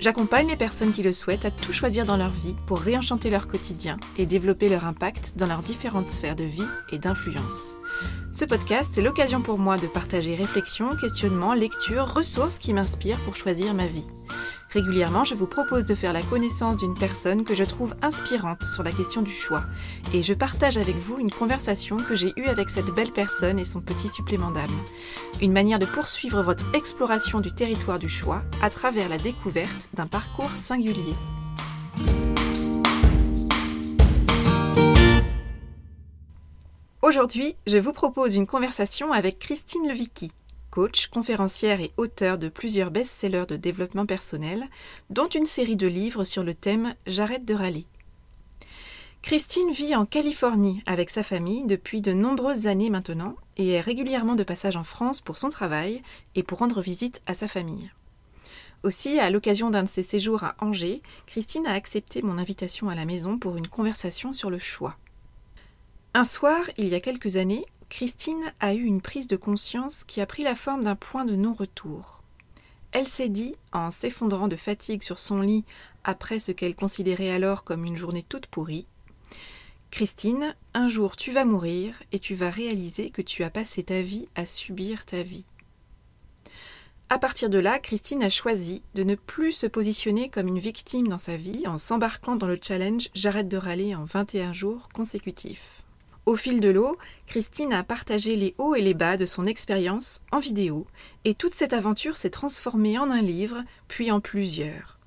J'accompagne les personnes qui le souhaitent à tout choisir dans leur vie pour réenchanter leur quotidien et développer leur impact dans leurs différentes sphères de vie et d'influence. Ce podcast est l'occasion pour moi de partager réflexions, questionnements, lectures, ressources qui m'inspirent pour choisir ma vie. Régulièrement, je vous propose de faire la connaissance d'une personne que je trouve inspirante sur la question du choix, et je partage avec vous une conversation que j'ai eue avec cette belle personne et son petit supplément d'âme. Une manière de poursuivre votre exploration du territoire du choix à travers la découverte d'un parcours singulier. Aujourd'hui, je vous propose une conversation avec Christine Levicki, coach, conférencière et auteur de plusieurs best-sellers de développement personnel, dont une série de livres sur le thème J'arrête de râler. Christine vit en Californie avec sa famille depuis de nombreuses années maintenant et est régulièrement de passage en France pour son travail et pour rendre visite à sa famille. Aussi, à l'occasion d'un de ses séjours à Angers, Christine a accepté mon invitation à la maison pour une conversation sur le choix. Un soir, il y a quelques années, Christine a eu une prise de conscience qui a pris la forme d'un point de non-retour. Elle s'est dit, en s'effondrant de fatigue sur son lit après ce qu'elle considérait alors comme une journée toute pourrie, Christine, un jour tu vas mourir et tu vas réaliser que tu as passé ta vie à subir ta vie. À partir de là, Christine a choisi de ne plus se positionner comme une victime dans sa vie en s'embarquant dans le challenge J'arrête de râler en 21 jours consécutifs. Au fil de l'eau, Christine a partagé les hauts et les bas de son expérience en vidéo, et toute cette aventure s'est transformée en un livre, puis en plusieurs.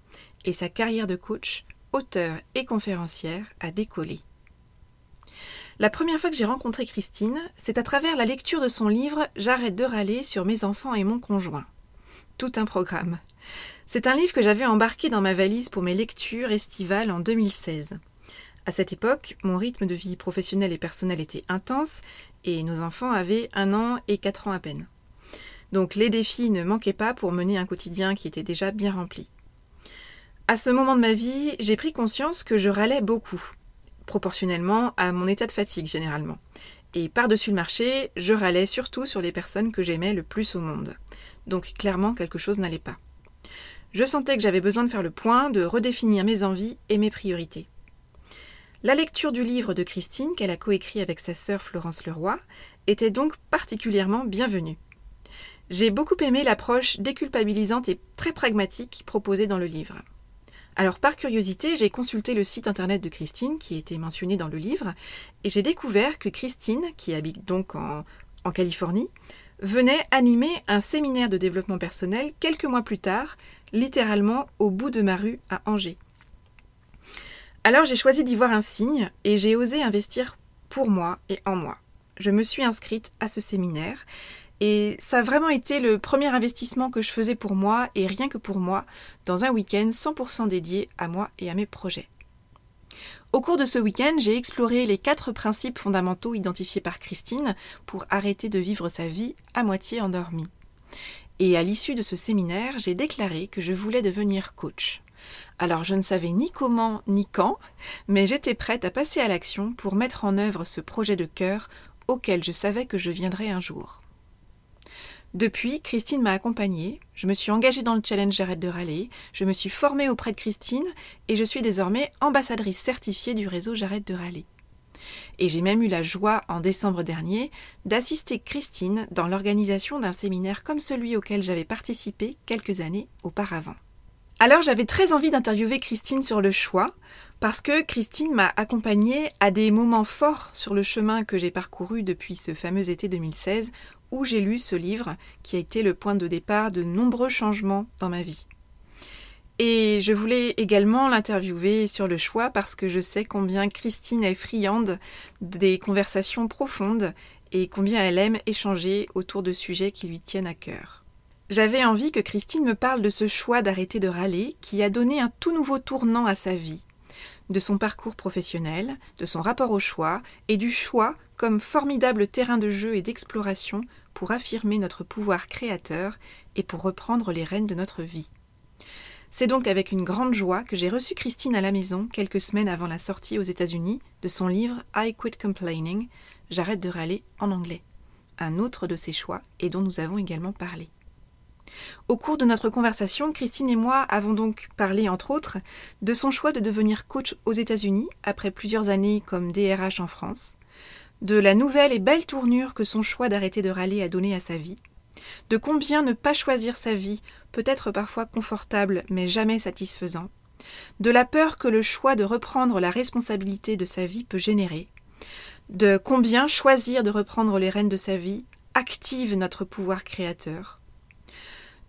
Et sa carrière de coach, auteur et conférencière a décollé. La première fois que j'ai rencontré Christine, c'est à travers la lecture de son livre J'arrête de râler sur mes enfants et mon conjoint. Tout un programme. C'est un livre que j'avais embarqué dans ma valise pour mes lectures estivales en 2016. À cette époque, mon rythme de vie professionnelle et personnelle était intense et nos enfants avaient un an et quatre ans à peine. Donc les défis ne manquaient pas pour mener un quotidien qui était déjà bien rempli. À ce moment de ma vie, j'ai pris conscience que je râlais beaucoup, proportionnellement à mon état de fatigue généralement. Et par-dessus le marché, je râlais surtout sur les personnes que j'aimais le plus au monde. Donc clairement, quelque chose n'allait pas. Je sentais que j'avais besoin de faire le point, de redéfinir mes envies et mes priorités. La lecture du livre de Christine, qu'elle a coécrit avec sa sœur Florence Leroy, était donc particulièrement bienvenue. J'ai beaucoup aimé l'approche déculpabilisante et très pragmatique proposée dans le livre. Alors par curiosité, j'ai consulté le site internet de Christine qui était mentionné dans le livre et j'ai découvert que Christine, qui habite donc en, Californie, venait animer un séminaire de développement personnel quelques mois plus tard, littéralement au bout de ma rue à Angers. Alors j'ai choisi d'y voir un signe et j'ai osé investir pour moi et en moi. Je me suis inscrite à ce séminaire et ça a vraiment été le premier investissement que je faisais pour moi et rien que pour moi dans un week-end 100% dédié à moi et à mes projets. Au cours de ce week-end, j'ai exploré les quatre principes fondamentaux identifiés par Christine pour arrêter de vivre sa vie à moitié endormie. Et à l'issue de ce séminaire, j'ai déclaré que je voulais devenir coach. Alors je ne savais ni comment ni quand, mais j'étais prête à passer à l'action pour mettre en œuvre ce projet de cœur auquel je savais que je viendrais un jour. Depuis, Christine m'a accompagnée, je me suis engagée dans le challenge J'arrête de râler, je me suis formée auprès de Christine et je suis désormais ambassadrice certifiée du réseau J'arrête de râler. Et j'ai même eu la joie, en décembre dernier, d'assister Christine dans l'organisation d'un séminaire comme celui auquel j'avais participé quelques années auparavant. Alors j'avais très envie d'interviewer Christine sur le choix, parce que Christine m'a accompagnée à des moments forts sur le chemin que j'ai parcouru depuis ce fameux été 2016, où j'ai lu ce livre qui a été le point de départ de nombreux changements dans ma vie. Et je voulais également l'interviewer sur le choix parce que je sais combien Christine est friande des conversations profondes et combien elle aime échanger autour de sujets qui lui tiennent à cœur. J'avais envie que Christine me parle de ce choix d'arrêter de râler qui a donné un tout nouveau tournant à sa vie. de son parcours professionnel, de son rapport au choix et du choix comme formidable terrain de jeu et d'exploration pour affirmer notre pouvoir créateur et pour reprendre les rênes de notre vie. C'est donc avec une grande joie que j'ai reçu Christine à la maison quelques semaines avant la sortie aux États-Unis de son livre I Quit Complaining, J'arrête de râler en anglais, un autre de ses choix et dont nous avons également parlé. Au cours de notre conversation, Christine et moi avons donc parlé, entre autres, de son choix de devenir coach aux États-Unis après plusieurs années comme DRH en France, de la nouvelle et belle tournure que son choix d'arrêter de râler a donné à sa vie, de combien ne pas choisir sa vie peut être parfois confortable mais jamais satisfaisant, de la peur que le choix de reprendre la responsabilité de sa vie peut générer, de combien choisir de reprendre les rênes de sa vie active notre pouvoir créateur,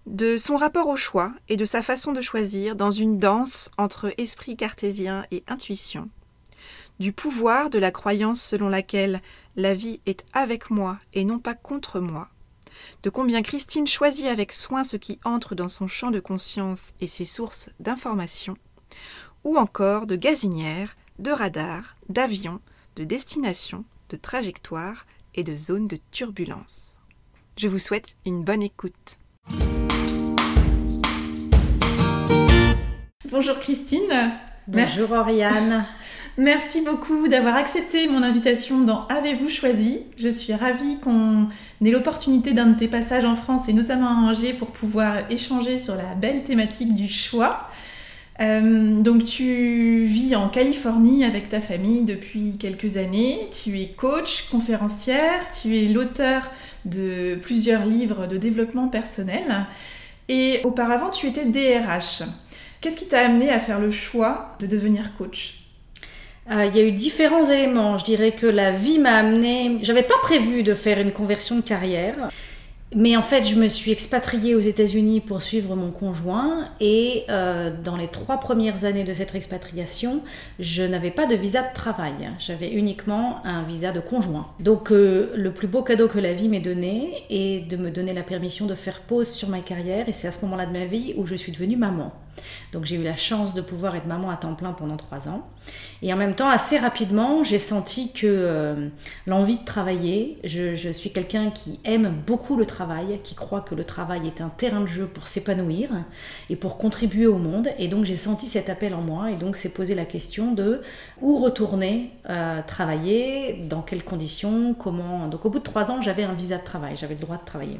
de son rapport au choix et de sa façon de choisir dans une danse entre esprit cartésien et intuition, du pouvoir de la croyance selon laquelle la vie est avec moi et non pas contre moi, de combien Christine choisit avec soin ce qui entre dans son champ de conscience et ses sources d'information, ou encore de gazinières, de radars, d'avions, de destinations, de trajectoires et de zones de turbulence. Je vous souhaite une bonne écoute. Bonjour Christine. Bonjour Oriane. Merci beaucoup d'avoir accepté mon invitation dans Avez-vous choisi? Je suis ravie qu'on ait l'opportunité d'un de tes passages en France et notamment à Angers pour pouvoir échanger sur la belle thématique du choix. Euh, donc tu vis en Californie avec ta famille depuis quelques années, tu es coach, conférencière, tu es l'auteur de plusieurs livres de développement personnel et auparavant tu étais DRH. Qu'est-ce qui t'a amené à faire le choix de devenir coach? Euh, il y a eu différents éléments. Je dirais que la vie m'a amené. J'avais pas prévu de faire une conversion de carrière. Mais en fait, je me suis expatriée aux États-Unis pour suivre mon conjoint et euh, dans les trois premières années de cette expatriation, je n'avais pas de visa de travail. J'avais uniquement un visa de conjoint. Donc euh, le plus beau cadeau que la vie m'ait donné est de me donner la permission de faire pause sur ma carrière et c'est à ce moment-là de ma vie où je suis devenue maman. Donc j'ai eu la chance de pouvoir être maman à temps plein pendant trois ans. Et en même temps, assez rapidement, j'ai senti que euh, l'envie de travailler, je, je suis quelqu'un qui aime beaucoup le travail, qui croit que le travail est un terrain de jeu pour s'épanouir et pour contribuer au monde. Et donc j'ai senti cet appel en moi et donc c'est posé la question de où retourner euh, travailler, dans quelles conditions, comment. Donc au bout de trois ans, j'avais un visa de travail, j'avais le droit de travailler.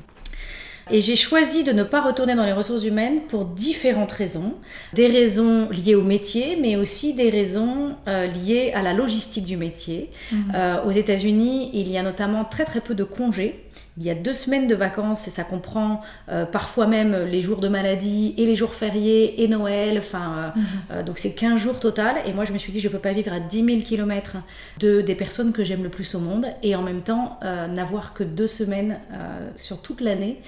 Et j'ai choisi de ne pas retourner dans les ressources humaines pour différentes raisons. Des raisons liées au métier, mais aussi des raisons euh, liées à la logistique du métier. Mhm. Euh, aux États-Unis, il y a notamment très très peu de congés. Il y a deux semaines de vacances et ça comprend euh, parfois même les jours de maladie et les jours fériés et Noël. Enfin, mhm. euh, donc c'est 15 jours total. Et moi, je me suis dit, je ne peux pas vivre à 10 000 km de, des personnes que j'aime le plus au monde et en même temps euh, n'avoir que deux semaines sur toute l'année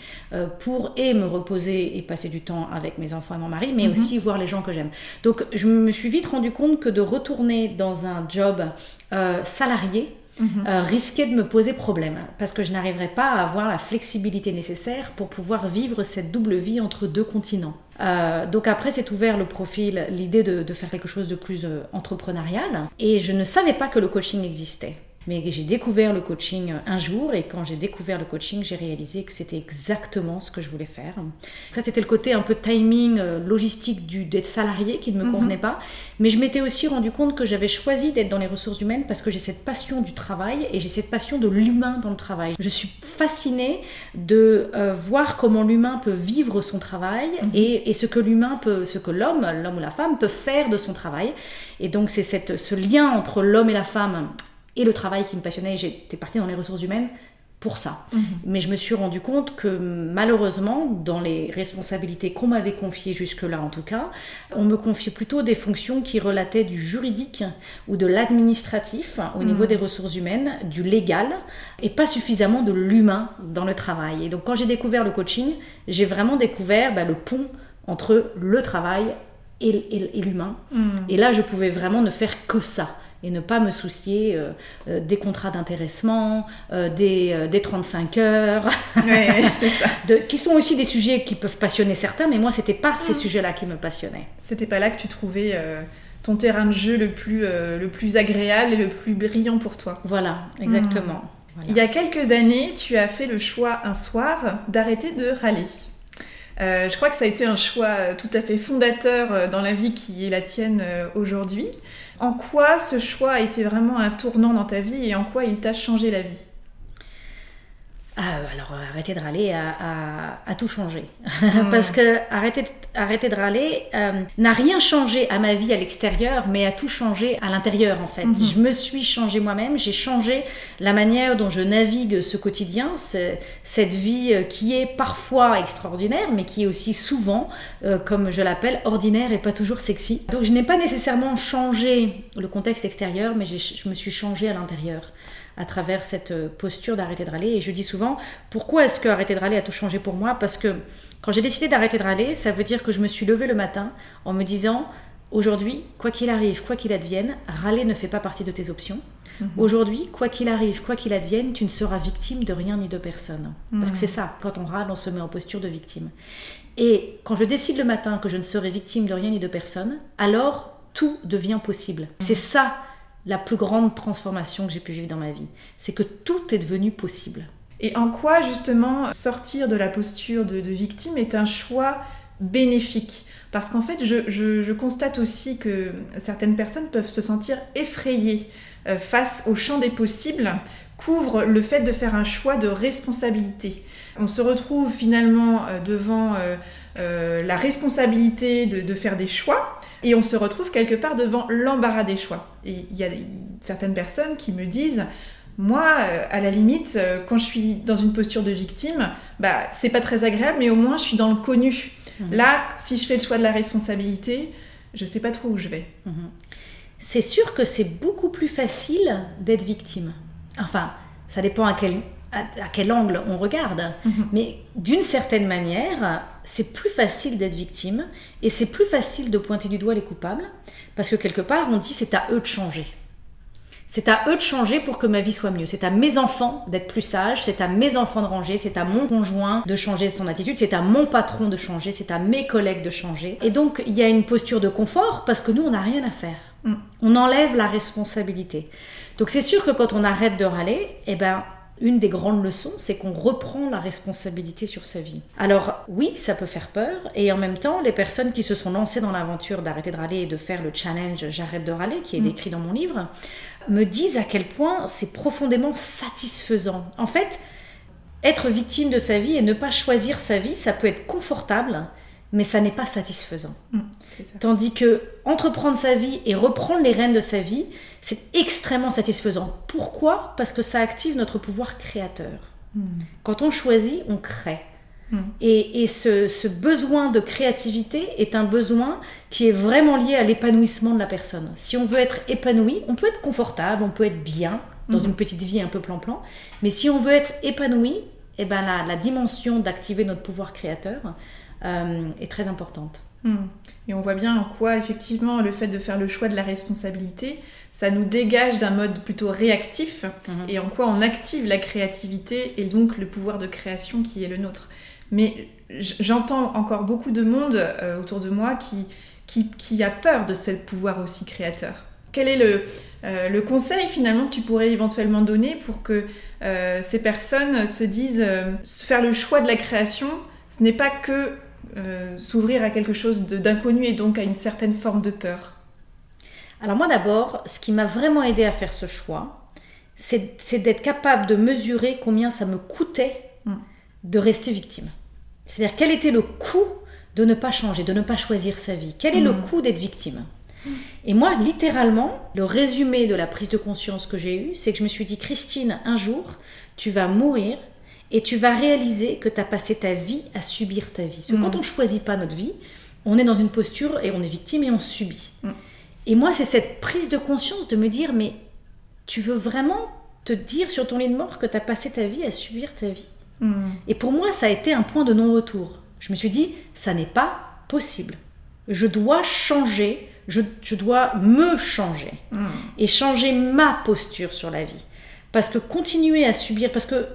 pour et me reposer et passer du temps avec mes enfants et mon mari, mais mhm. aussi voir les gens que j'aime. Donc, je me suis vite rendu compte que de retourner dans un job salarié, euh, risquer de me poser problème parce que je n'arriverais pas à avoir la flexibilité nécessaire pour pouvoir vivre cette double vie entre deux continents. Euh, donc après, c'est ouvert le profil, l'idée de, de, faire quelque chose de plus euh, entrepreneurial. Et je ne savais pas que le coaching existait. Mais j'ai découvert le coaching un jour et quand j'ai découvert le coaching, j'ai réalisé que c'était exactement ce que je voulais faire. Ça, c'était le côté un peu timing, euh, logistique du, d'être salarié qui ne me mhm. convenait pas. Mais je m'étais aussi rendu compte que j'avais choisi d'être dans les ressources humaines parce que j'ai cette passion du travail et j'ai cette passion de l'humain dans le travail. Je suis fascinée de euh, voir comment l'humain peut vivre son travail mhm. et, et, ce que l'humain peut, ce que l'homme, l'homme ou la femme peut faire de son travail. Et donc c'est cette, ce lien entre l'homme et la femme et le travail qui me passionnait. J'étais partie dans les ressources humaines pour ça. Mhm. Mais je me suis rendu compte que malheureusement, dans les responsabilités qu'on m'avait confiées jusque-là en tout cas, on me confiait plutôt des fonctions qui relataient du juridique ou de l'administratif au niveau mhm. des ressources humaines, du légal, et pas suffisamment de l'humain dans le travail. Et donc quand j'ai découvert le coaching, j'ai vraiment découvert bah, le pont entre le travail et, l'humain. Mhm. Et là, je pouvais vraiment ne faire que ça et ne pas me soucier euh, euh, des contrats d'intéressement, euh, des, des, 35 heures, ça. De, qui sont aussi des sujets qui peuvent passionner certains, mais moi, c'était pas ces mm. sujets-là qui me passionnaient. C'était pas là que tu trouvais ton terrain de jeu le plus, le plus agréable et le plus brillant pour toi. Voilà, exactement. Il y a quelques années, tu as fait le choix un soir d'arrêter de râler. Euh, je crois que ça a été un choix euh, tout à fait fondateur euh, dans la vie qui est la tienne aujourd'hui. En quoi ce choix a été vraiment un tournant dans ta vie et en quoi il t'a changé la vie? Ah, alors arrêter de râler a, tout changé. Parce que arrêter, arrêter de râler euh, n'a rien changé à ma vie à l'extérieur, mais a tout changé à l'intérieur en fait. Hmm. Je me suis changé moi-même, j'ai changé la manière dont je navigue ce quotidien, cette vie euh, qui est parfois extraordinaire, mais qui est aussi souvent, euh, comme je l'appelle, ordinaire et pas toujours sexy. Donc je n'ai pas nécessairement changé le contexte extérieur, mais je me suis changé à l'intérieur à travers cette euh, posture d'arrêter de râler. Et je dis souvent, pourquoi est-ce que arrêter de râler a tout changé pour moi? Parce que quand j'ai décidé d'arrêter de râler, ça veut dire que je me suis levée le matin en me disant, aujourd'hui, quoi qu'il arrive, quoi qu'il advienne, râler ne fait pas partie de tes options. Mhm. Aujourd'hui, quoi qu'il arrive, quoi qu'il advienne, tu ne seras victime de rien ni de personne. Parce que mhm. c'est ça, quand on râle, on se met en posture de victime. Et quand je décide le matin que je ne serai victime de rien ni de personne, alors tout devient possible. Mhm. C'est ça la plus grande transformation que j'ai pu vivre dans ma vie. C'est que tout est devenu possible. Et en quoi justement sortir de la posture de, victime est un choix bénéfique? Parce qu'en fait, je, constate aussi que certaines personnes peuvent se sentir effrayées euh, face au champ des possibles, couvre le fait de faire un choix de responsabilité. On se retrouve finalement euh, devant euh, la responsabilité de faire des choix, et on se retrouve quelque part devant l'embarras des choix. Et il y a certaines personnes qui me disent, moi, euh, à la limite, euh, quand je suis dans une posture de victime, bah, c'est pas très agréable, mais au moins je suis dans le connu. Mhm. Là, si je fais le choix de la responsabilité, je sais pas trop où je vais. Mhm. C'est sûr que c'est beaucoup plus facile d'être victime. Enfin, ça dépend à quel à, quel angle on regarde. Mhm. Mais d'une certaine manière, c'est plus facile d'être victime et c'est plus facile de pointer du doigt les coupables parce que quelque part, on dit c'est à eux de changer. C'est à eux de changer pour que ma vie soit mieux. C'est à mes enfants d'être plus sages, c'est à mes enfants de ranger, c'est à mon conjoint de changer son attitude, c'est à mon patron de changer, c'est à mes collègues de changer. Et donc, il y a une posture de confort parce que nous, on n'a rien à faire. Mm. On enlève la responsabilité. Donc, c'est sûr que quand on arrête de râler, eh ben, une des grandes leçons, c'est qu'on reprend la responsabilité sur sa vie. Alors oui, ça peut faire peur, et en même temps, les personnes qui se sont lancées dans l'aventure d'arrêter de râler et de faire le challenge J'arrête de râler, qui est mm. décrit dans mon livre, me disent à quel point c'est profondément satisfaisant. En fait, être victime de sa vie et ne pas choisir sa vie, ça peut être confortable, mais ça n'est pas satisfaisant. Mm, Tandis que entreprendre sa vie et reprendre les rênes de sa vie, c'est extrêmement satisfaisant. Pourquoi? Parce que ça active notre pouvoir créateur. Mm. Quand on choisit, on crée. Mm. Et, ce, besoin de créativité est un besoin qui est vraiment lié à l'épanouissement de la personne. Si on veut être épanoui, on peut être confortable, on peut être bien dans une petite vie un peu plan-plan, mais si on veut être épanoui, eh ben la, la dimension d'activer notre pouvoir créateur, euh, est très importante. Hmm. Et on voit bien en quoi, effectivement, le fait de faire le choix de la responsabilité, ça nous dégage d'un mode plutôt réactif mhm. et en quoi on active la créativité et donc le pouvoir de création qui est le nôtre. Mais j'entends encore beaucoup de monde euh, autour de moi qui, qui, qui, a peur de ce pouvoir aussi créateur. Quel est le, euh, le conseil finalement que tu pourrais éventuellement donner pour que ces personnes se disent faire le choix de la création, ce n'est pas que euh, s'ouvrir à quelque chose d'inconnu et donc à une certaine forme de peur Alors moi d'abord, ce qui m'a vraiment aidé à faire ce choix, c'est d'être capable de mesurer combien ça me coûtait mm. de rester victime. C'est-à-dire quel était le coût de ne pas changer, de ne pas choisir sa vie? Quel est le mm. coût d'être victime? Et moi, littéralement, le résumé de la prise de conscience que j'ai eue, c'est que je me suis dit, Christine, un jour, tu vas mourir et tu vas réaliser que tu as passé ta vie à subir ta vie. Parce que quand mm. on ne choisit pas notre vie, on est dans une posture et on est victime et on subit. Mm. Et moi, c'est cette prise de conscience de me dire, mais tu veux vraiment te dire sur ton lit de mort que tu as passé ta vie à subir ta vie? Mm. Et pour moi, ça a été un point de non-retour. Je me suis dit, ça n'est pas possible. Je dois changer, je, je dois me changer et changer ma posture sur la vie. Parce que continuer à subir, parce que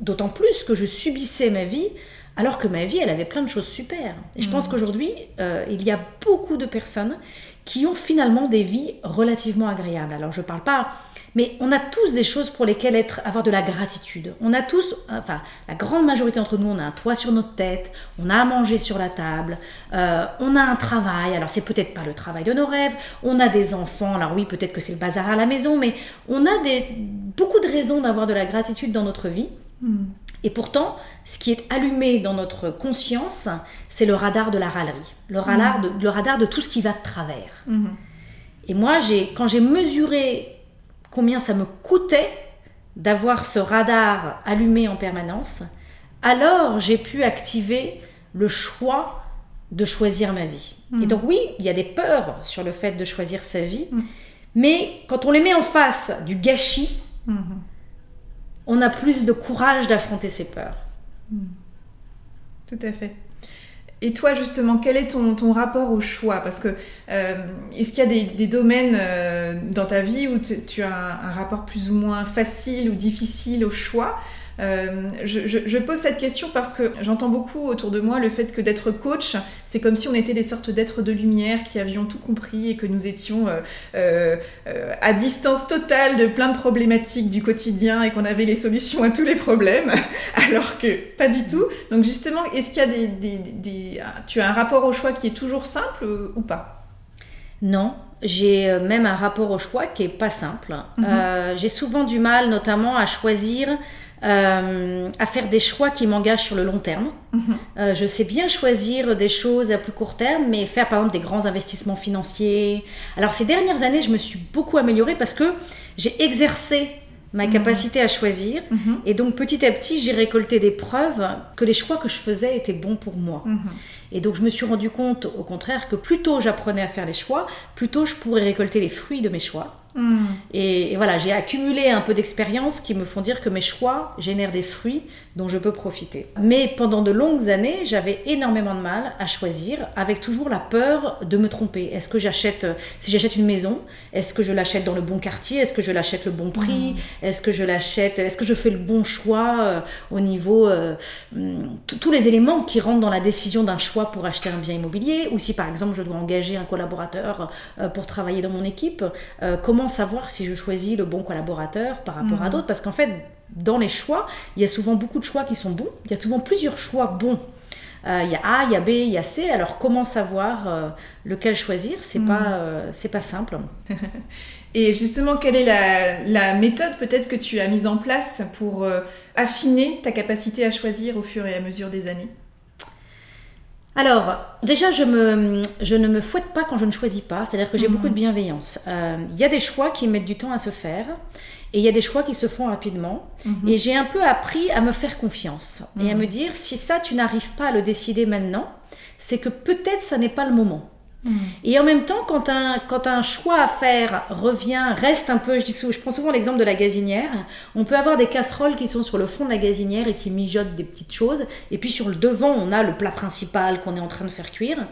D'autant plus que je subissais ma vie alors que ma vie, elle avait plein de choses super. Et je pense qu'aujourd'hui, euh, il y a beaucoup de personnes qui ont finalement des vies relativement agréables. Alors je parle pas, mais on a tous des choses pour lesquelles être, avoir de la gratitude. On a tous, enfin la grande majorité d'entre nous, on a un toit sur notre tête, on a à manger sur la table, euh, on a un travail. Alors c'est peut-être pas le travail de nos rêves, on a des enfants. Alors oui, peut-être que c'est le bazar à la maison, mais on a des, beaucoup de raisons d'avoir de la gratitude dans notre vie. Hmm. Et pourtant, ce qui est allumé dans notre conscience, c'est le radar de la râlerie, le radar, de, le radar de tout ce qui va de travers. Mhm. Et moi, quand j'ai mesuré combien ça me coûtait d'avoir ce radar allumé en permanence, alors j'ai pu activer le choix de choisir ma vie. Et mhm. donc oui, il y a des peurs sur le fait de choisir sa vie, mais quand on les met en face du gâchis, on a plus de courage d'affronter ses peurs. Hmm. Tout à fait. Et toi, justement, quel est ton, rapport au choix? Parce que euh, est-ce qu'il y a des, domaines euh, dans ta vie où tu as un, rapport plus ou moins facile ou difficile au choix? Euh, je, pose cette question parce que j'entends beaucoup autour de moi le fait que d'être coach, c'est comme si on était des sortes d'êtres de lumière qui avions tout compris et que nous étions euh, euh, à distance totale de plein de problématiques du quotidien et qu'on avait les solutions à tous les problèmes, alors que pas du tout. Donc justement, est-ce qu'il y a des, Tu as un rapport au choix qui est toujours simple ou pas? Non, j'ai même un rapport au choix qui est pas simple. Mm-hmm. j'ai souvent du mal, notamment, à choisir euh, à faire des choix qui m'engagent sur le long terme. Mhm. Euh, je sais bien choisir des choses à plus court terme, mais faire par exemple des grands investissements financiers. Alors ces dernières années, je me suis beaucoup améliorée parce que j'ai exercé ma mhm. capacité à choisir. Mhm. Et donc petit à petit, j'ai récolté des preuves que les choix que je faisais étaient bons pour moi. Et donc je me suis rendu compte au contraire que plus tôt j'apprenais à faire les choix, plus tôt je pourrais récolter les fruits de mes choix. Hmm. Et, voilà, j'ai accumulé un peu d'expérience qui me font dire que mes choix génèrent des fruits dont je peux profiter. Mais pendant de longues années, j'avais énormément de mal à choisir, avec toujours la peur de me tromper. Est-ce que j'achète, si j'achète une maison, est-ce que je l'achète dans le bon quartier Est-ce que je l'achète le bon prix hmm. Est-ce que je l'achète Est-ce que je fais le bon choix euh, au niveau euh, hmm, tous les éléments qui rentrent dans la décision d'un choix pour acheter un bien immobilier Ou si par exemple je dois engager un collaborateur euh, pour travailler dans mon équipe, comment savoir si je choisis le bon collaborateur par rapport à mhm. d'autres Parce qu'en fait, dans les choix, il y a souvent beaucoup de choix qui sont bons. Il y a souvent plusieurs choix bons. Euh, il y a A, il y a B, il y a C. Alors comment savoir euh, lequel choisir? C'est pas mhm. euh, c'est pas simple. Et justement, quelle est la, la méthode peut-être que tu as mise en place pour affiner ta capacité à choisir au fur et à mesure des années? Alors, déjà, je, me, je ne me fouette pas quand je ne choisis pas, c'est-à-dire que j'ai beaucoup de mhm. bienveillance. Euh, il y a des choix qui mettent du temps à se faire, et il y a des choix qui se font rapidement. Mhm. Et j'ai un peu appris à me faire confiance, et à mhm. me dire, si ça, tu n'arrives pas à le décider maintenant, c'est que peut-être ça n'est pas le moment. Et en même temps, quand un, quand un choix à faire revient, reste un peu, je, dis, je prends souvent l'exemple de la gazinière, on peut avoir des casseroles qui sont sur le fond de la gazinière et qui mijotent des petites choses, et puis sur le devant, on a le plat principal qu'on est en train de faire cuire.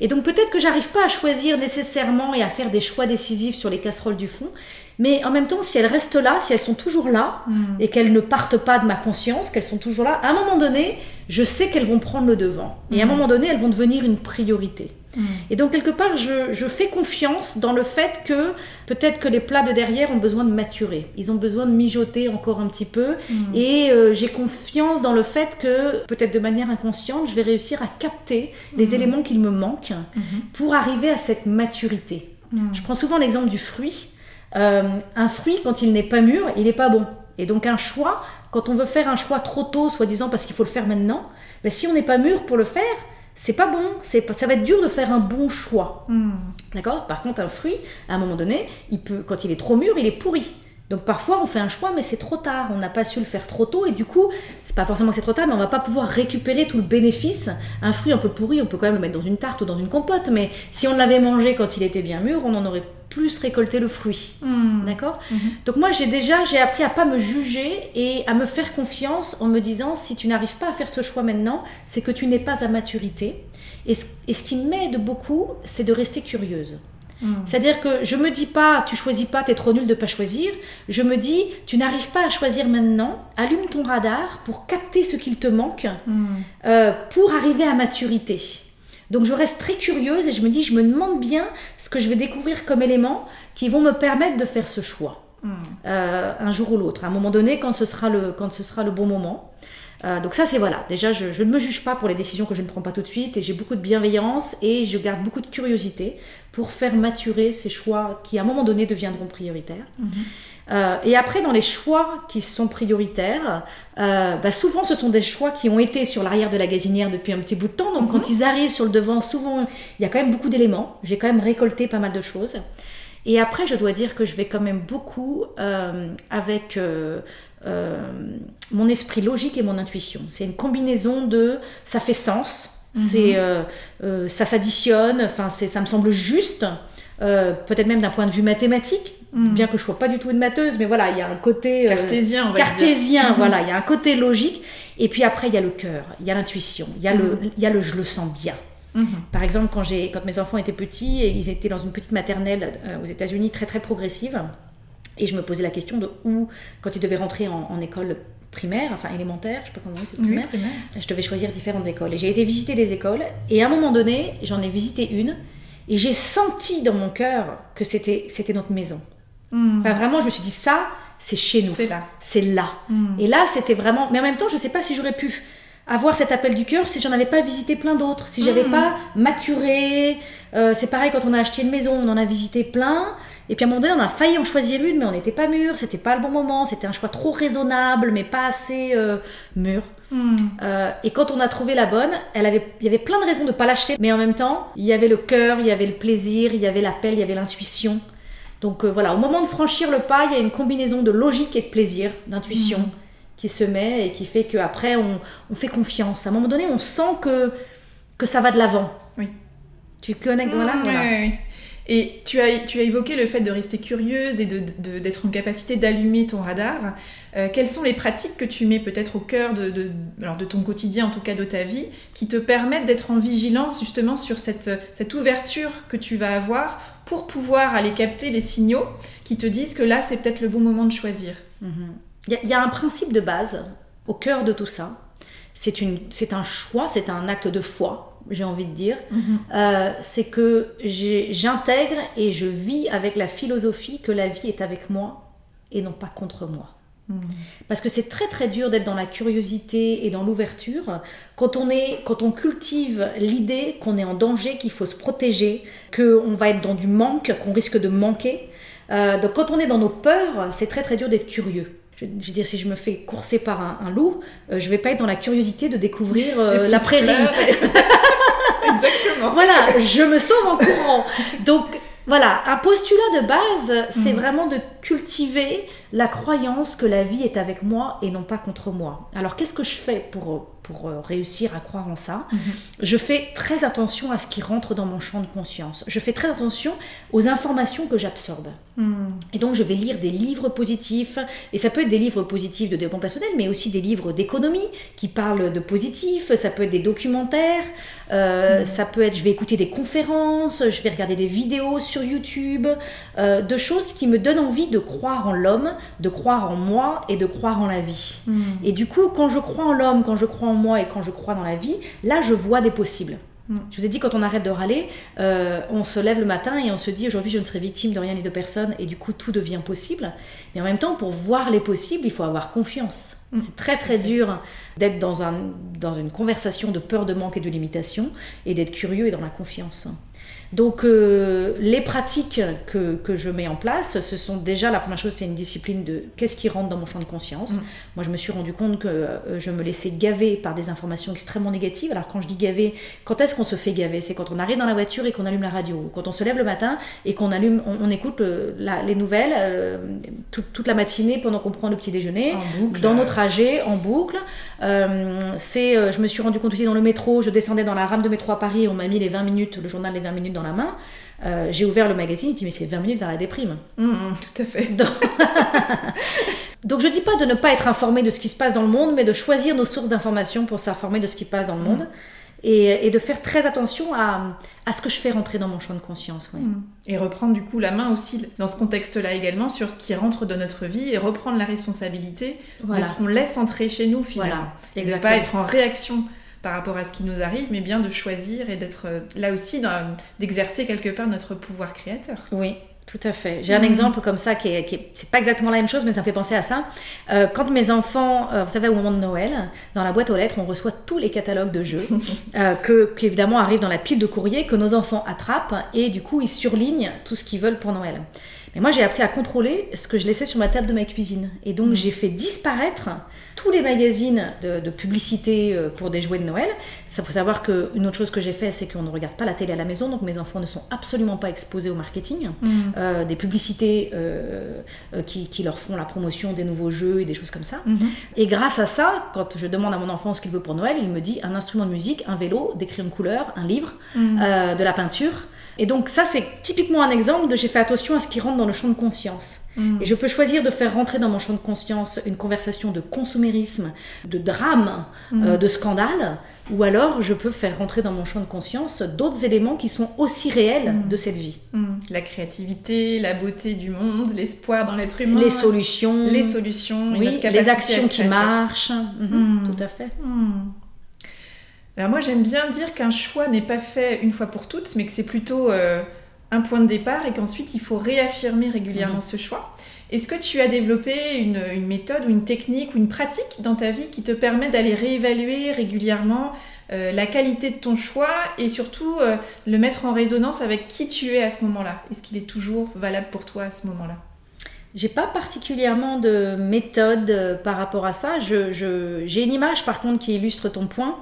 Et donc peut-être que j'arrive pas à choisir nécessairement et à faire des choix décisifs sur les casseroles du fond, mais en même temps, si elles restent là, si elles sont toujours là, mm. et qu'elles ne partent pas de ma conscience, qu'elles sont toujours là, à un moment donné, je sais qu'elles vont prendre le devant. Et à un mm. moment donné, elles vont devenir une priorité. Mm. Et donc, quelque part, je, fais confiance dans le fait que peut-être que les plats de derrière ont besoin de maturer. Ils ont besoin de mijoter encore un petit peu. Et euh, j'ai confiance dans le fait que, peut-être de manière inconsciente, je vais réussir à capter les éléments qu'il me manquent mm-hmm. pour arriver à cette maturité. Je prends souvent l'exemple du fruit. Euh, un fruit, quand il n'est pas mûr, il n'est pas bon. Et donc un choix, quand on veut faire un choix trop tôt, soi-disant parce qu'il faut le faire maintenant, ben, si on n'est pas mûr pour le faire, c'est pas bon, ça va être dur de faire un bon choix. Hmm. D'accord? Par contre, un fruit, à un moment donné, il peut, quand il est trop mûr, il est pourri. Donc parfois on fait un choix mais c'est trop tard, on n'a pas su le faire trop tôt et du coup c'est pas forcément que c'est trop tard mais on va pas pouvoir récupérer tout le bénéfice. Un fruit un peu pourri on peut quand même le mettre dans une tarte ou dans une compote mais si on l'avait mangé quand il était bien mûr on en aurait plus récolté le fruit. Hmm. D'accord mhm. Donc moi j'ai déjà j'ai appris à pas me juger et à me faire confiance en me disant si tu n'arrives pas à faire ce choix maintenant c'est que tu n'es pas à maturité. Et ce, et ce qui m'aide beaucoup c'est de rester curieuse. Mm. C'est-à-dire que je me dis pas, tu choisis pas, t'es trop nul de pas choisir. Je me dis, tu n'arrives pas à choisir maintenant. Allume ton radar pour capter ce qu'il te manque Mm. euh, pour arriver à maturité. Donc je reste très curieuse et je me dis, je me demande bien ce que je vais découvrir comme éléments qui vont me permettre de faire ce choix Mm. euh, un jour ou l'autre, à un moment donné, quand ce sera le, quand ce sera le bon moment. Euh, donc ça, c'est voilà. Déjà, je, je ne me juge pas pour les décisions que je ne prends pas tout de suite et j'ai beaucoup de bienveillance et je garde beaucoup de curiosité pour faire maturer ces choix qui, à un moment donné, deviendront prioritaires. Mhm. Euh, et après, dans les choix qui sont prioritaires, euh, bah, souvent ce sont des choix qui ont été sur l'arrière de la gazinière depuis un petit bout de temps. Donc quand ils arrivent sur le devant, souvent il y a quand même beaucoup d'éléments. J'ai quand même récolté pas mal de choses. Et après, je dois dire que je vais quand même beaucoup euh, avec euh, euh, mon esprit logique et mon intuition. C'est une combinaison de ça fait sens, c'est euh, euh, ça s'additionne, enfin c'est ça me semble juste, euh, peut-être même d'un point de vue mathématique, Mm. bien que je sois pas du tout une matheuse, mais voilà, il y a un côté euh, Cartésien, on va dire. cartésien, Mhm. voilà, il y a un côté logique. Et puis après, il y a le cœur, il y a l'intuition, il y a le, il y a le je le sens bien. Mhm. Par exemple, quand, j'ai, quand mes enfants étaient petits, et ils étaient dans une petite maternelle euh, aux États-Unis très très progressive, et je me posais la question de où, quand ils devaient rentrer en, en école primaire, enfin élémentaire, je sais pas comment on dit, c'est Oui, primaire, primaire. je devais choisir différentes écoles. Et j'ai été visiter des écoles, et à un moment donné, j'en ai visité une, et j'ai senti dans mon cœur que c'était, c'était notre maison. Mm. Enfin, vraiment, je me suis dit, ça, c'est chez nous. C'est là. C'est là. Mm. Et là, c'était vraiment. Mais en même temps, je sais pas si j'aurais pu avoir cet appel du cœur si j'en avais pas visité plein d'autres, si j'avais Mhm. pas maturé. Euh, c'est pareil quand on a acheté une maison, on en a visité plein. Et puis à un moment donné, on a failli en choisir une, mais on n'était pas mûr, c'était pas le bon moment, c'était un choix trop raisonnable, mais pas assez euh, mûr. Mm. Euh, et quand on a trouvé la bonne, elle avait, il y avait plein de raisons de pas l'acheter, mais en même temps, il y avait le cœur, il y avait le plaisir, il y avait l'appel, il y avait l'intuition. Donc euh, voilà, au moment de franchir le pas, il y a une combinaison de logique et de plaisir, d'intuition Mhm. qui se met et qui fait qu'après on, on fait confiance. À un moment donné, on sent que, que ça va de l'avant. Oui. Tu connectes voilà, Mm, voilà. ouais, ouais, ouais. Et tu as, tu as évoqué le fait de rester curieuse et de- de- d'être en capacité d'allumer ton radar. Euh, quelles sont les pratiques que tu mets peut-être au cœur de, alors de ton quotidien, en tout cas de ta vie, qui te permettent d'être en vigilance justement sur cette, cette ouverture que tu vas avoir pour pouvoir aller capter les signaux qui te disent que là, c'est peut-être le bon moment de choisir? Mhm. Il y, y a un principe de base au cœur de tout ça. C'est un choix, c'est un acte de foi, j'ai envie de dire. Euh, c'est que j'intègre et je vis avec la philosophie que la vie est avec moi et non pas contre moi. Parce que c'est très très dur d'être dans la curiosité et dans l'ouverture quand on est, quand on cultive l'idée qu'on est en danger, qu'il faut se protéger, qu'on va être dans du manque, qu'on risque de manquer. Euh, donc quand on est dans nos peurs, c'est très très dur d'être curieux. Je, veux dire, si je me fais courser par un, un loup, euh, je vais pas être dans la curiosité de découvrir euh, la prairie. Exactement. Voilà, je me sauve en courant. Donc voilà, un postulat de base, c'est Mhm. vraiment de cultiver la croyance que la vie est avec moi et non pas contre moi. Alors qu'est-ce que je fais pour, pour euh, réussir à croire en ça Mhm. Je fais très attention à ce qui rentre dans mon champ de conscience. Je fais très attention aux informations que j'absorbe. Mm. Et donc, je vais lire des livres positifs, et ça peut être des livres positifs de développement personnel, mais aussi des livres d'économie qui parlent de positif, ça peut être des documentaires, euh, ça peut être, je vais écouter des conférences, je vais regarder des vidéos sur YouTube, euh, de choses qui me donnent envie de croire en l'homme, de croire en moi et de croire en la vie. Mm. Et du coup, quand je crois en l'homme, quand je crois en moi et quand je crois dans la vie, là, je vois des possibles. Mm. Je vous ai dit, quand on arrête de râler, euh, on se lève le matin et on se dit, aujourd'hui, je ne serai victime de rien ni de personne, et du coup, tout devient possible. Mais en même temps, pour voir les possibles, il faut avoir confiance. Mm. C'est très, très dur d'être dans, un, dans une conversation de peur, de manque et de limitation, et d'être curieux et dans la confiance. Donc, euh, les pratiques que, que je mets en place, ce sont déjà, la première chose, c'est une discipline de qu'est-ce qui rentre dans mon champ de conscience. Mm. Moi, je me suis rendu compte que euh, je me laissais gaver par des informations extrêmement négatives. Alors, quand je dis gaver, quand est-ce qu'on se fait gaver? C'est quand on arrive dans la voiture et qu'on allume la radio, ou quand on se lève le matin et qu'on allume, on, on écoute le- la- les nouvelles euh, toute- toute la matinée pendant qu'on prend le petit déjeuner En boucle. dans nos trajets en boucle. Euh, c'est, euh, je me suis rendu compte aussi dans le métro, je descendais dans la rame de métro à Paris on m'a mis les 20 minutes, le journal Les 20 minutes dans la main. Euh, j'ai ouvert le magazine et dit mais c'est 20 minutes vers la déprime. Mm, mm, tout à fait. Donc je dis pas de ne pas être informé de ce qui se passe dans le monde, mais de choisir nos sources d'information pour s'informer de ce qui passe dans le monde. et, de faire très attention à, à, ce que je fais rentrer dans mon champ de conscience. Et reprendre du coup la main aussi dans ce contexte-là également sur ce qui rentre dans notre vie et reprendre la responsabilité de ce qu'on laisse entrer chez nous finalement. et de ne pas être en réaction par rapport à ce qui nous arrive, mais bien de choisir et d'être euh, là aussi, d'exercer quelque part notre pouvoir créateur. Oui, tout à fait. J'ai un exemple comme ça qui est, c'est pas exactement la même chose, mais ça me fait penser à ça. Euh, quand mes enfants, euh, vous savez, au moment de Noël, dans la boîte aux lettres, on reçoit tous les catalogues de jeux euh, que, qui évidemment arrivent dans la pile de courrier que nos enfants attrapent et du coup ils surlignent tout ce qu'ils veulent pour Noël. Mais moi j'ai appris à contrôler ce que je laissais sur ma table de ma cuisine et donc j'ai fait disparaître tous les magazines de, publicité euh, pour des jouets de Noël. Ça faut savoir qu'une autre chose que j'ai fait, c'est qu'on ne regarde pas la télé à la maison, donc mes enfants ne sont absolument pas exposés au marketing, mm. euh, des publicités euh, qui, leur font la promotion des nouveaux jeux et des choses comme ça. Mm-hmm. Et grâce à ça, quand je demande à mon enfant ce qu'il veut pour Noël, il me dit un instrument de musique, un vélo, des crayons de couleur, un livre, mm. de la peinture. Et donc ça, c'est typiquement un exemple de j'ai fait attention à ce qui rentre dans le champ de conscience. Mm. Et je peux choisir de faire rentrer dans mon champ de conscience une conversation de consumérisme, de drame, mm. euh, de scandale, ou alors je peux faire rentrer dans mon champ de conscience d'autres éléments qui sont aussi réels mm. de cette vie. La créativité, la beauté du monde, l'espoir dans l'être humain. Les solutions. Les solutions, oui, les actions qui marchent. Mhm, tout à fait. Alors moi j'aime bien dire qu'un choix n'est pas fait une fois pour toutes, mais que c'est plutôt euh, un point de départ et qu'ensuite il faut réaffirmer régulièrement mhm. ce choix. Est-ce que tu as développé une, méthode ou une technique ou une pratique dans ta vie qui te permet d'aller réévaluer régulièrement euh, la qualité de ton choix et surtout euh, le mettre en résonance avec qui tu es à ce moment-là? Est-ce qu'il est toujours valable pour toi à ce moment-là? J'ai pas particulièrement de méthode par rapport à ça. j'ai une image par contre qui illustre ton point.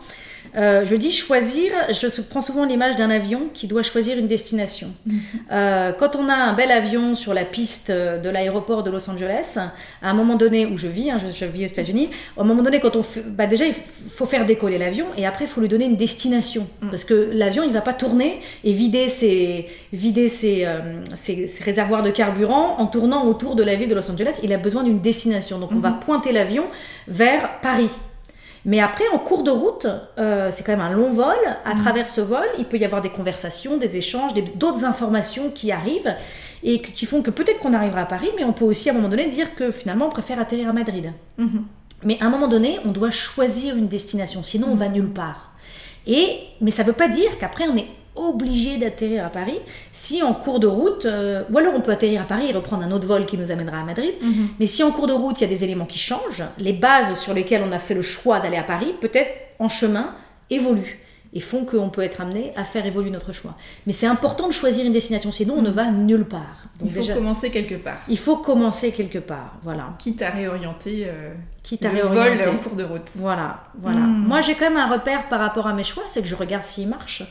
Euh, je dis choisir, je prends souvent l'image d'un avion qui doit choisir une destination. Mhm. Euh, quand on a un bel avion sur la piste de l'aéroport de Los Angeles, à un moment donné où je vis, hein, je, vis aux États-Unis, à un moment donné, quand on bah déjà il faut faire décoller l'avion et après il faut lui donner une destination mhm. parce que l'avion il va pas tourner et vider ses vider ses, euh, ses, réservoirs de carburant en tournant autour de la ville de Los Angeles. Il a besoin d'une destination, donc on va mhm. pointer l'avion vers Paris. Mais après, en cours de route, euh, c'est quand même un long vol. À mm. travers ce vol, il peut y avoir des conversations, des échanges, d'autres informations qui arrivent et qui font que peut-être qu'on arrivera à Paris, mais on peut aussi à un moment donné dire que finalement on préfère atterrir à Madrid. Mm-hmm. Mais à un moment donné, on doit choisir une destination, sinon on va nulle part. Et, mais ça ne veut pas dire qu'après on est obligé d'atterrir à Paris si en cours de route, euh, ou alors on peut atterrir à Paris et reprendre un autre vol qui nous amènera à Madrid, mhm. mais si en cours de route il y a des éléments qui changent, les bases sur lesquelles on a fait le choix d'aller à Paris, peut-être en chemin, évoluent et font qu'on peut être amené à faire évoluer notre choix. Mais c'est important de choisir une destination, sinon on ne mhm. va nulle part. il faut commencer quelque part. Il faut commencer quelque part, voilà. Quitte à réorienter euh, Quitte à le vol en cours de route. Voilà, voilà. Mhm. Moi j'ai quand même un repère par rapport à mes choix, c'est que je regarde s'ils marchent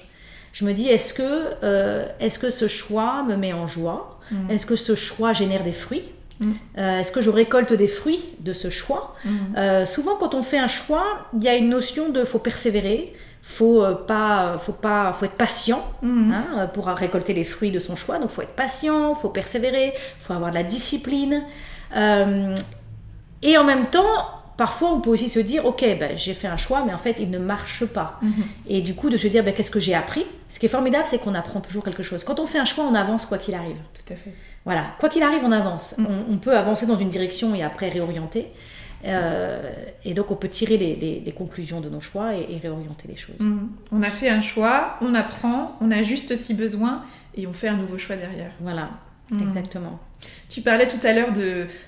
je me dis est-ce que, euh, est que ce choix me met en joie mm. Est-ce que ce choix génère des fruits mm. euh, Est-ce que je récolte des fruits de ce choix mm. euh, Souvent, quand on fait un choix, il y a une notion de faut persévérer, faut pas, faut pas, faut être patient hein, pour récolter les fruits de son choix. Donc, faut être patient, faut persévérer, faut avoir de la discipline. et en même temps, parfois on peut aussi se dire ok ben, j'ai fait un choix mais en fait il ne marche pas. Mhm. et du coup de se dire ben, qu'est-ce que j'ai appris? Ce qui est formidable c'est qu'on apprend toujours quelque chose. Quand on fait un choix on avance quoi qu'il arrive. Tout à fait. Voilà. Quoi qu'il arrive on avance. Mhm. on, peut avancer dans une direction et après réorienter. Euh, et donc on peut tirer les, conclusions de nos choix et, réorienter les choses. Mhm. on a fait un choix on apprend on ajuste si besoin et on fait un nouveau choix derrière. Voilà. Exactement tu parlais tout à l'heure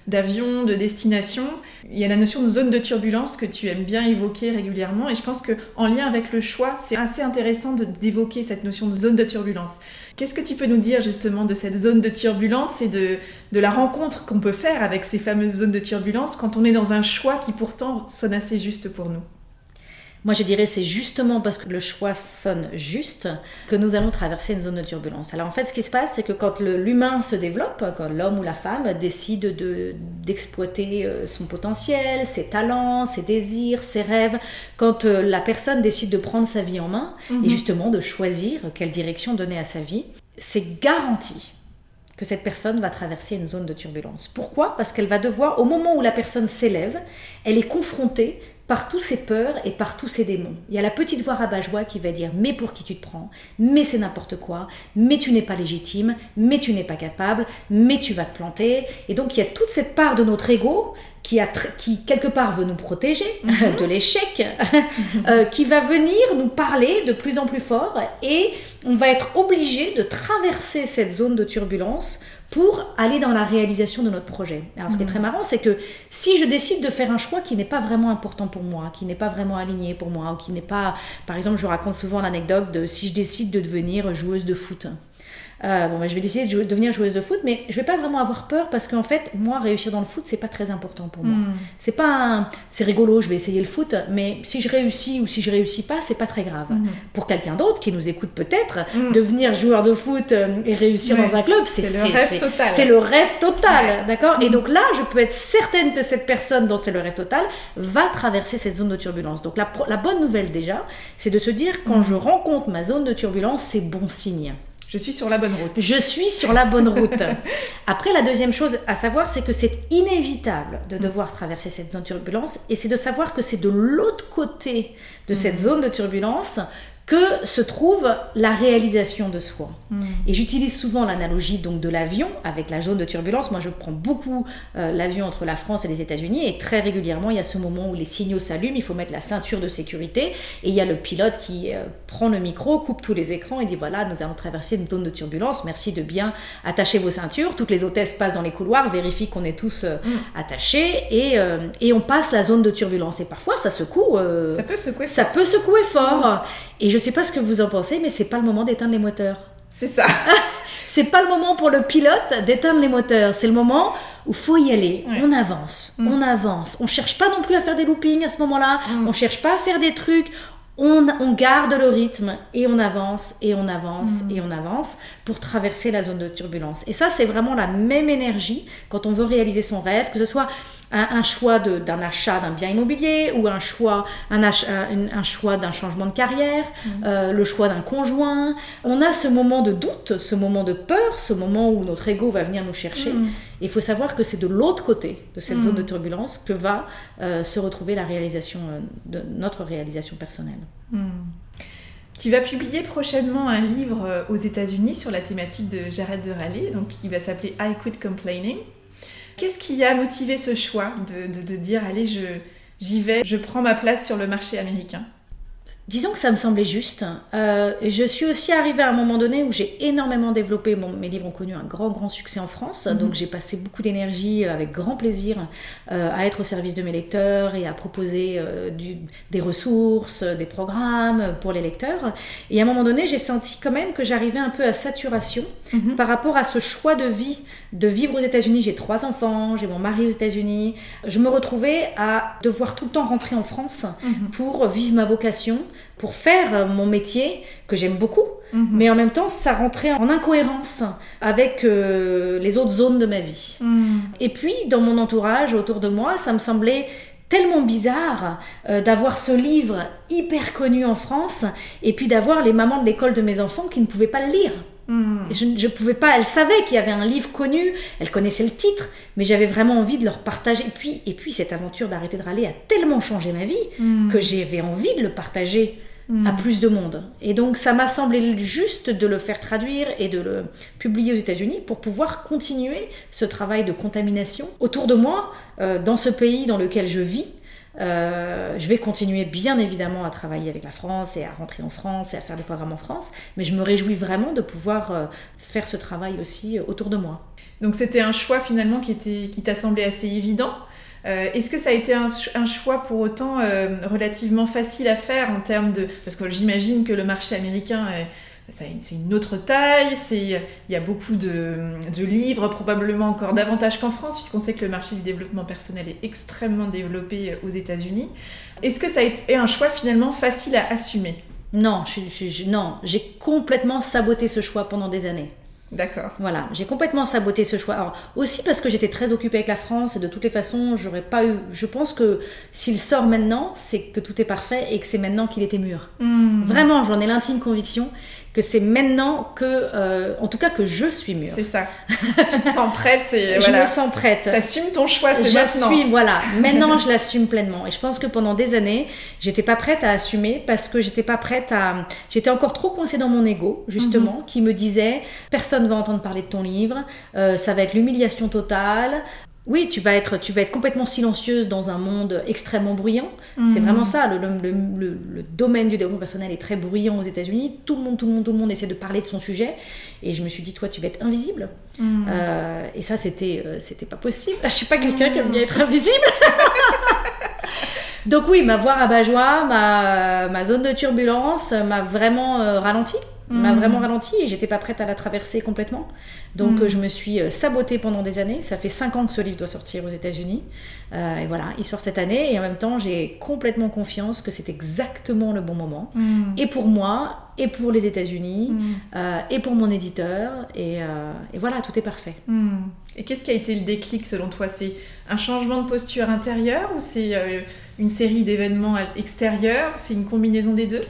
d'avion, de, destination. Il y a la notion de zone de turbulence que tu aimes bien évoquer régulièrement. Et je pense qu'en lien avec le choix, c'est assez intéressant d'évoquer cette notion de zone de turbulence. Qu'est-ce que tu peux nous dire justement de cette zone de turbulence et de, de la rencontre qu'on peut faire avec ces fameuses zones de turbulence quand on est dans un choix qui pourtant sonne assez juste pour nous? Moi, je dirais c'est justement parce que le choix sonne juste que nous allons traverser une zone de turbulence. Alors en fait, ce qui se passe, c'est que quand l'humain se développe, quand l'homme ou la femme décide d'exploiter euh, son potentiel, ses talents, ses désirs, ses rêves, quand euh, la personne décide de prendre sa vie en main et mhm. justement de choisir quelle direction donner à sa vie, c'est garanti que cette personne va traverser une zone de turbulence. Pourquoi? Parce qu'elle va devoir, au moment où la personne s'élève, elle est confrontée par tous ces peurs et par tous ces démons. Il y a la petite voix rabat-joie qui va dire mais pour qui tu te prends, mais c'est n'importe quoi, mais tu n'es pas légitime, mais tu n'es pas capable, mais tu vas te planter. Et donc il y a toute cette part de notre ego qui, a qui quelque part veut nous protéger mhm. de l'échec, euh, qui va venir nous parler de plus en plus fort et on va être obligé de traverser cette zone de turbulence pour aller dans la réalisation de notre projet. Alors ce qui est très mhm. marrant, c'est que si je décide de faire un choix qui n'est pas vraiment important pour moi, qui n'est pas vraiment aligné pour moi, ou qui n'est pas, par exemple, je raconte souvent l'anecdote de si je décide de devenir joueuse de foot. Euh, bon, bah, je vais décider de devenir joueuse de foot, mais je vais pas vraiment avoir peur parce qu'en fait, moi, réussir dans le foot, c'est pas très important pour moi. Hmm. C'est pas, c'est rigolo, je vais essayer le foot, mais si je réussis ou si je réussis pas, c'est pas très grave. Hmm. Pour quelqu'un d'autre qui nous écoute peut-être, hmm. devenir joueur de foot euh, et réussir dans un club, c'est le rêve total. C'est le rêve total, d'accord? Et donc là, je peux être certaine que cette personne dont c'est le rêve total va traverser cette zone de turbulence. Donc la, la bonne nouvelle déjà, c'est de se dire quand je rencontre ma zone de turbulence, c'est bon signe. Je suis sur la bonne route. Je suis sur la bonne route. Après, la deuxième chose à savoir, c'est que c'est inévitable de devoir traverser cette zone de turbulence et c'est de savoir que c'est de l'autre côté de cette mm. zone de turbulence que se trouve la réalisation de soi. Hmm. Et j'utilise souvent l'analogie donc de l'avion avec la zone de turbulence. Moi, je prends beaucoup euh, l'avion entre la France et les États-Unis et très régulièrement, il y a ce moment où les signaux s'allument, il faut mettre la ceinture de sécurité et il y a le pilote qui euh, prend le micro, coupe tous les écrans et dit voilà, nous allons traverser une zone de turbulence. Merci de bien attacher vos ceintures. Toutes les hôtesses passent dans les couloirs, vérifient qu'on est tous euh, hmm. attachés et, et, on passe la zone de turbulence. Et parfois, ça secoue. ça peut secouer. Ça peut secouer fort. Et je sais pas ce que vous en pensez, mais c'est pas le moment d'éteindre les moteurs. C'est ça. c'est pas le moment pour le pilote d'éteindre les moteurs. C'est le moment où faut y aller. On avance, mm. on avance. On cherche pas non plus à faire des loopings à ce moment-là. Mm. On cherche pas à faire des trucs. On, on, garde le rythme et on avance et on avance mm. et on avance pour traverser la zone de turbulence. Et ça, c'est vraiment la même énergie quand on veut réaliser son rêve, que ce soit un, choix d'un achat d'un bien immobilier ou un choix, un, un, choix d'un changement de carrière, mm. euh, le choix d'un conjoint. On a ce moment de doute, ce moment de peur, ce moment où notre ego va venir nous chercher. Mm. Il faut savoir que c'est de l'autre côté de cette zone de turbulence que va euh, se retrouver la réalisation euh, de notre réalisation personnelle. Tu vas publier prochainement un livre aux États-Unis sur la thématique de Jared de Raleigh, donc qui va s'appeler I Quit Complaining. Qu'est-ce qui a motivé ce choix de, dire allez, j'y vais, je prends ma place sur le marché américain? Disons que ça me semblait juste. Euh, je suis aussi arrivée à un moment donné où j'ai énormément développé. mes livres ont connu un grand, grand succès en France. Mhm. Donc j'ai passé beaucoup d'énergie euh, avec grand plaisir euh, à être au service de mes lecteurs et à proposer des ressources, des programmes pour les lecteurs. Et à un moment donné, j'ai senti quand même que j'arrivais un peu à saturation mhm. par rapport à ce choix de vie, de vivre aux États-Unis. J'ai trois enfants, j'ai mon mari aux États-Unis. Je me retrouvais à devoir tout le temps rentrer en France mhm. pour vivre ma vocation pour faire euh, mon métier que j'aime beaucoup, mhm. mais en même temps, ça rentrait en incohérence avec euh, les autres zones de ma vie. Mhm. Et puis, dans mon entourage, autour de moi, ça me semblait tellement bizarre euh, d'avoir ce livre hyper connu en France et puis d'avoir les mamans de l'école de mes enfants qui ne pouvaient pas le lire. Je ne pouvais pas, elles savaient qu'il y avait un livre connu, elles connaissaient le titre, mais j'avais vraiment envie de leur partager. Et puis, et puis cette aventure d'arrêter de râler a tellement changé ma vie hmm. que j'avais envie de le partager à hmm. plus de monde. Et donc ça m'a semblé juste de le faire traduire et de le publier aux États-Unis pour pouvoir continuer ce travail de contamination autour de moi, euh, dans ce pays dans lequel je vis. Euh, je vais continuer bien évidemment à travailler avec la France et à rentrer en France et à faire des programmes en France, mais je me réjouis vraiment de pouvoir euh, faire ce travail aussi autour de moi. Donc c'était un choix finalement qui, était, qui t'a semblé assez évident. Euh, est-ce que ça a été un, choix pour autant relativement facile à faire en termes de... Parce que j'imagine que le marché américain est c'est une autre taille, il y a beaucoup de, livres, probablement encore davantage qu'en France, puisqu'on sait que le marché du développement personnel est extrêmement développé euh, aux États-Unis. Est-ce que ça a été un choix finalement facile à assumer? Non, non, j'ai complètement saboté ce choix pendant des années. D'accord. Voilà, j'ai complètement saboté ce choix. Alors, aussi parce que j'étais très occupée avec la France et de toutes les façons, j'aurais pas eu. Je pense que s'il sort maintenant, c'est que tout est parfait et que c'est maintenant qu'il était mûr. Hmm. Vraiment, j'en ai l'intime conviction que c'est maintenant que, euh, en tout cas, que je suis mûre. C'est ça. tu te sens prête et Je me sens prête. T'assumes ton choix, c'est maintenant. J'assume, voilà. Maintenant, je l'assume pleinement. Et je pense que pendant des années, j'étais pas prête à assumer parce que j'étais pas prête à. J'étais encore trop coincée dans mon ego, justement, Mhm. qui me disait personne va entendre parler de ton livre, euh, ça va être l'humiliation totale. Oui, tu vas être, tu vas être complètement silencieuse dans un monde extrêmement bruyant. C'est Mhm. vraiment ça. Le, le- le- le- le domaine du développement personnel est très bruyant aux États-Unis. Tout le monde, tout le monde, tout le monde essaie de parler de son sujet. Et je me suis dit, toi, tu vas être invisible. Mhm. Euh, et ça, c'était, euh, c'était pas possible. Je suis pas quelqu'un qui aime bien être invisible. Donc oui, ma voix rabat-joie, ma, ma zone de turbulence m'a vraiment euh, ralenti. M'a Mhm. vraiment ralenti et j'étais pas prête à la traverser complètement. Donc euh, je me suis euh, sabotée pendant des années. Ça fait 5 ans que ce livre doit sortir aux États-Unis. Euh, et voilà, il sort cette année. Et en même temps, j'ai complètement confiance que c'est exactement le bon moment. Mhm. Et pour moi, et pour les États-Unis, euh, et pour mon éditeur. Et, euh, et voilà, tout est parfait. Et qu'est-ce qui a été le déclic selon toi? C'est un changement de posture intérieure ou c'est euh, une série d'événements extérieurs? Ou c'est une combinaison des deux?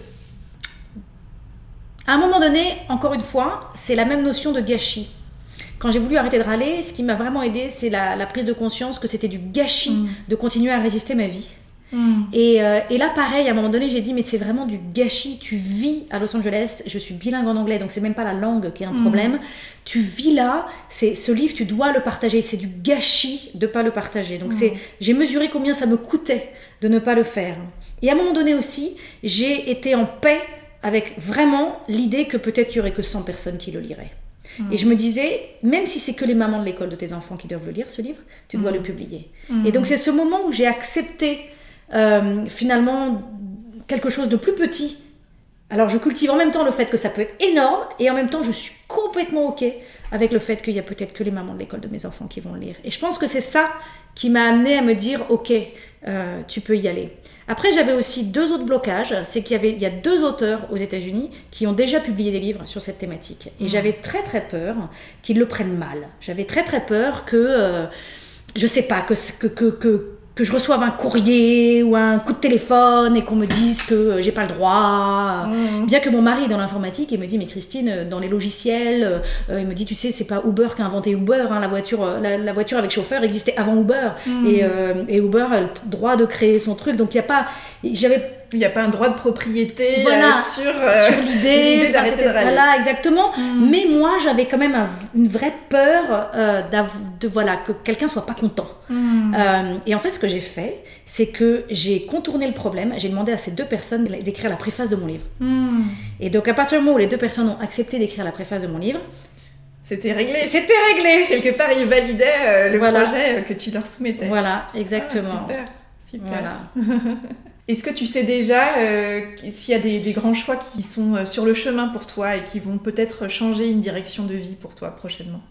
À un moment donné, encore une fois, c'est la même notion de gâchis. Quand j'ai voulu arrêter de râler, ce qui m'a vraiment aidé, c'est la, la prise de conscience que c'était du gâchis Mm. de continuer à résister ma vie. Et, euh, et là, pareil, à un moment donné, j'ai dit, mais c'est vraiment du gâchis. Tu vis à Los Angeles, je suis bilingue en anglais, donc c'est même pas la langue qui est un Mm. problème. Tu vis là, c'est ce livre, tu dois le partager. C'est du gâchis de pas le partager. Donc Mm. c'est, j'ai mesuré combien ça me coûtait de ne pas le faire. Et à un moment donné aussi, j'ai été en paix avec vraiment l'idée que peut-être il y aurait que 100 personnes qui le liraient. Mm. Et je me disais, même si c'est que les mamans de l'école de tes enfants qui doivent le lire, ce livre, tu dois Mm. le publier. Hmm. Et donc c'est ce moment où j'ai accepté euh, finalement quelque chose de plus petit. Alors je cultive en même temps le fait que ça peut être énorme et en même temps je suis complètement ok avec le fait qu'il y a peut-être que les mamans de l'école de mes enfants qui vont le lire. Et je pense que c'est ça qui m'a amené à me dire ok, euh, tu peux y aller. Après j'avais aussi deux autres blocages, c'est qu'il y avait il y a deux auteurs aux États-Unis qui ont déjà publié des livres sur cette thématique et Mhm. j'avais très très peur qu'ils le prennent mal. J'avais très très peur que euh, je sais pas, que, que, que, que, que je reçoive un courrier ou un coup de téléphone et qu'on me dise que euh, j'ai pas le droit. Hmm. Bien que mon mari est dans l'informatique et me dit mais Christine euh, dans les logiciels euh, il me dit tu sais c'est pas Uber qui a inventé Uber hein, la voiture la, la voiture avec chauffeur existait avant Uber et, euh, et Uber a le droit de créer son truc donc il y a pas j'avais Il n'y a pas un droit de propriété Voilà. euh, sur. euh, sur l'idée. d'arrêter de râler. Voilà, exactement. Mm. Mais moi, j'avais quand même un- une vraie peur euh, de voilà que quelqu'un soit pas content. Hmm. Euh, et en fait, ce que j'ai fait, c'est que j'ai contourné le problème. J'ai demandé à ces deux personnes d'écrire la préface de mon livre. Hmm. Et donc, à partir du moment où les deux personnes ont accepté d'écrire la préface de mon livre, C'était réglé. c'était réglé. Quelque part, ils validaient le Voilà. projet que tu leur soumettais. Voilà, Ah, exactement. super, super. Voilà. Est-ce que tu sais déjà euh, s'il y a des, des grands choix qui sont euh, sur le chemin pour toi et qui vont peut-être changer une direction de vie pour toi prochainement?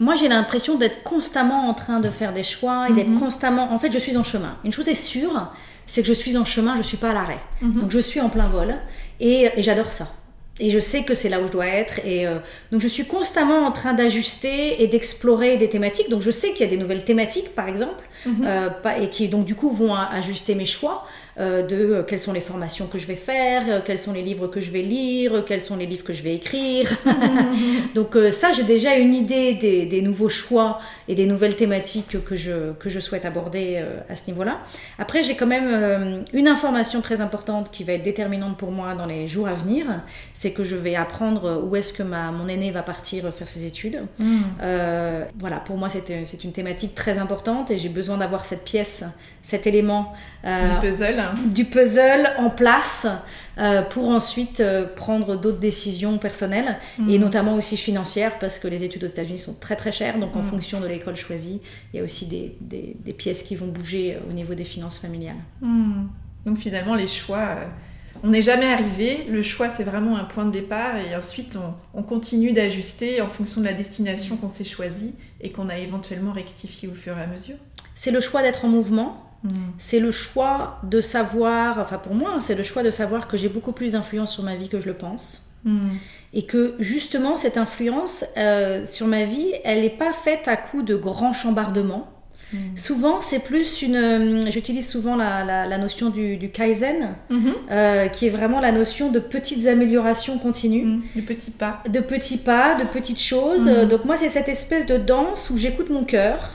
Moi, j'ai l'impression d'être constamment en train de faire des choix et d'être Mhm. constamment. En fait, je suis en chemin. Une chose est sûre, c'est que je suis en chemin, je suis pas à l'arrêt. Mhm. Donc, je suis en plein vol et, et j'adore ça. Et je sais que c'est là où je dois être. Et euh, donc, je suis constamment en train d'ajuster et d'explorer des thématiques. Donc, je sais qu'il y a des nouvelles thématiques, par exemple, Mhm. euh, et qui donc du coup vont ajuster mes choix de euh, quelles sont les formations que je vais faire, euh, quels sont les livres que je vais lire, euh, quels sont les livres que je vais écrire. donc euh, ça, j'ai déjà une idée des, des nouveaux choix et des nouvelles thématiques que je, que je souhaite aborder euh, à ce niveau-là. Après, j'ai quand même euh, une information très importante qui va être déterminante pour moi dans les jours à venir, c'est que je vais apprendre où est-ce que ma, mon aîné va partir faire ses études. Euh, voilà, pour moi, c'est c'est une thématique très importante et j'ai besoin d'avoir cette pièce, cet élément euh, Du puzzle. Du puzzle en place euh, pour ensuite euh, prendre d'autres décisions personnelles et Hmm. notamment aussi financières parce que les études aux États-Unis sont très très chères. Donc, en Mm. fonction de l'école choisie, il y a aussi des, des- des pièces qui vont bouger euh, au niveau des finances familiales. Hmm. Donc finalement, les choix, euh, on n'est jamais arrivé. Le choix, c'est vraiment un point de départ et ensuite, on, on continue d'ajuster en fonction de la destination qu'on s'est choisie et qu'on a éventuellement rectifié au fur et à mesure. C'est le choix d'être en mouvement, Hmm. c'est le choix de savoir, enfin pour moi, hein, c'est le choix de savoir que j'ai beaucoup plus d'influence sur ma vie que je le pense. Hmm. Et que justement, cette influence euh, sur ma vie, elle n'est pas faite à coup de grands chambardements. Mm. Souvent, c'est plus une. Euh, j'utilise souvent la, notion du, kaizen, mm-hmm. euh, qui est vraiment la notion de petites améliorations continues. Mm. De petits pas. De petits pas, de petites choses. Mm. Donc, moi, c'est cette espèce de danse où j'écoute mon cœur,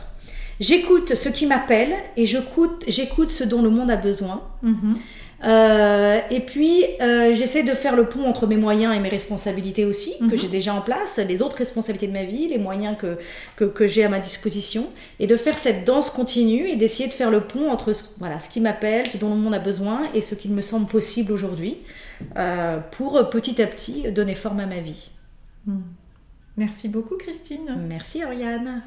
j'écoute ce qui m'appelle et j'écoute ce dont le monde a besoin. Mm-hmm. Euh, et puis, euh, j'essaie de faire le pont entre mes moyens et mes responsabilités aussi, que mhm. j'ai déjà en place, les autres responsabilités de ma vie, les moyens que, que, que j'ai à ma disposition, et de faire cette danse continue et d'essayer de faire le pont entre ce, voilà, ce qui m'appelle, ce dont le monde a besoin et ce qu'il me semble possible aujourd'hui, euh, pour petit à petit donner forme à ma vie. Hmm. Merci beaucoup, Christine. Merci, Oriane.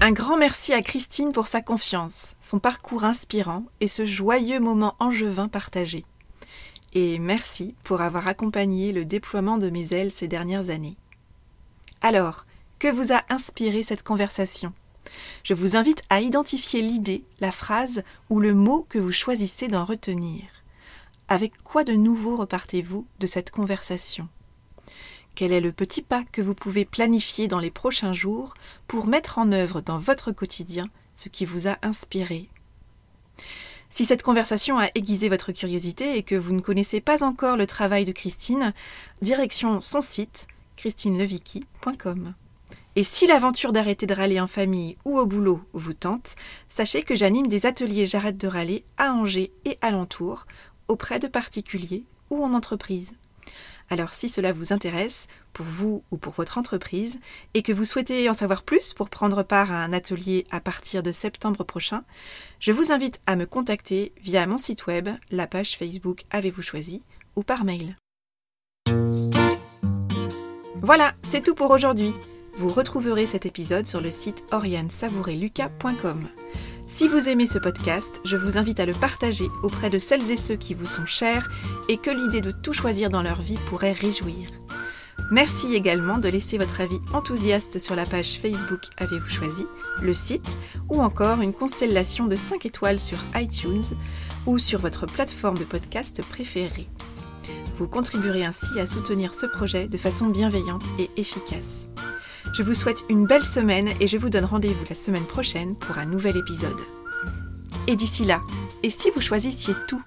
Un grand merci à Christine pour sa confiance, son parcours inspirant et ce joyeux moment angevin partagé. Et merci pour avoir accompagné le déploiement de mes ailes ces dernières années. Alors, que vous a inspiré cette conversation? Je vous invite à identifier l'idée, la phrase ou le mot que vous choisissez d'en retenir. Avec quoi de nouveau repartez-vous de cette conversation? Quel est le petit pas que vous pouvez planifier dans les prochains jours pour mettre en œuvre dans votre quotidien ce qui vous a inspiré? Si cette conversation a aiguisé votre curiosité et que vous ne connaissez pas encore le travail de Christine, direction son site christineleviki.com. Et si l'aventure d'arrêter de râler en famille ou au boulot vous tente, sachez que j'anime des ateliers J'arrête de râler à Angers et alentour, auprès de particuliers ou en entreprise. Alors si cela vous intéresse, pour vous ou pour votre entreprise, et que vous souhaitez en savoir plus pour prendre part à un atelier à partir de septembre prochain, je vous invite à me contacter via mon site web, la page Facebook Avez-vous choisi, ou par mail. Voilà, c'est tout pour aujourd'hui. Vous retrouverez cet épisode sur le site oriansavoureluca.com. Si vous aimez ce podcast, je vous invite à le partager auprès de celles et ceux qui vous sont chers et que l'idée de tout choisir dans leur vie pourrait réjouir. Merci également de laisser votre avis enthousiaste sur la page Facebook Avez-vous choisi, le site ou encore une constellation de 5 étoiles sur iTunes ou sur votre plateforme de podcast préférée. Vous contribuerez ainsi à soutenir ce projet de façon bienveillante et efficace. Je vous souhaite une belle semaine et je vous donne rendez-vous la semaine prochaine pour un nouvel épisode. Et d'ici là, et si vous choisissiez tout?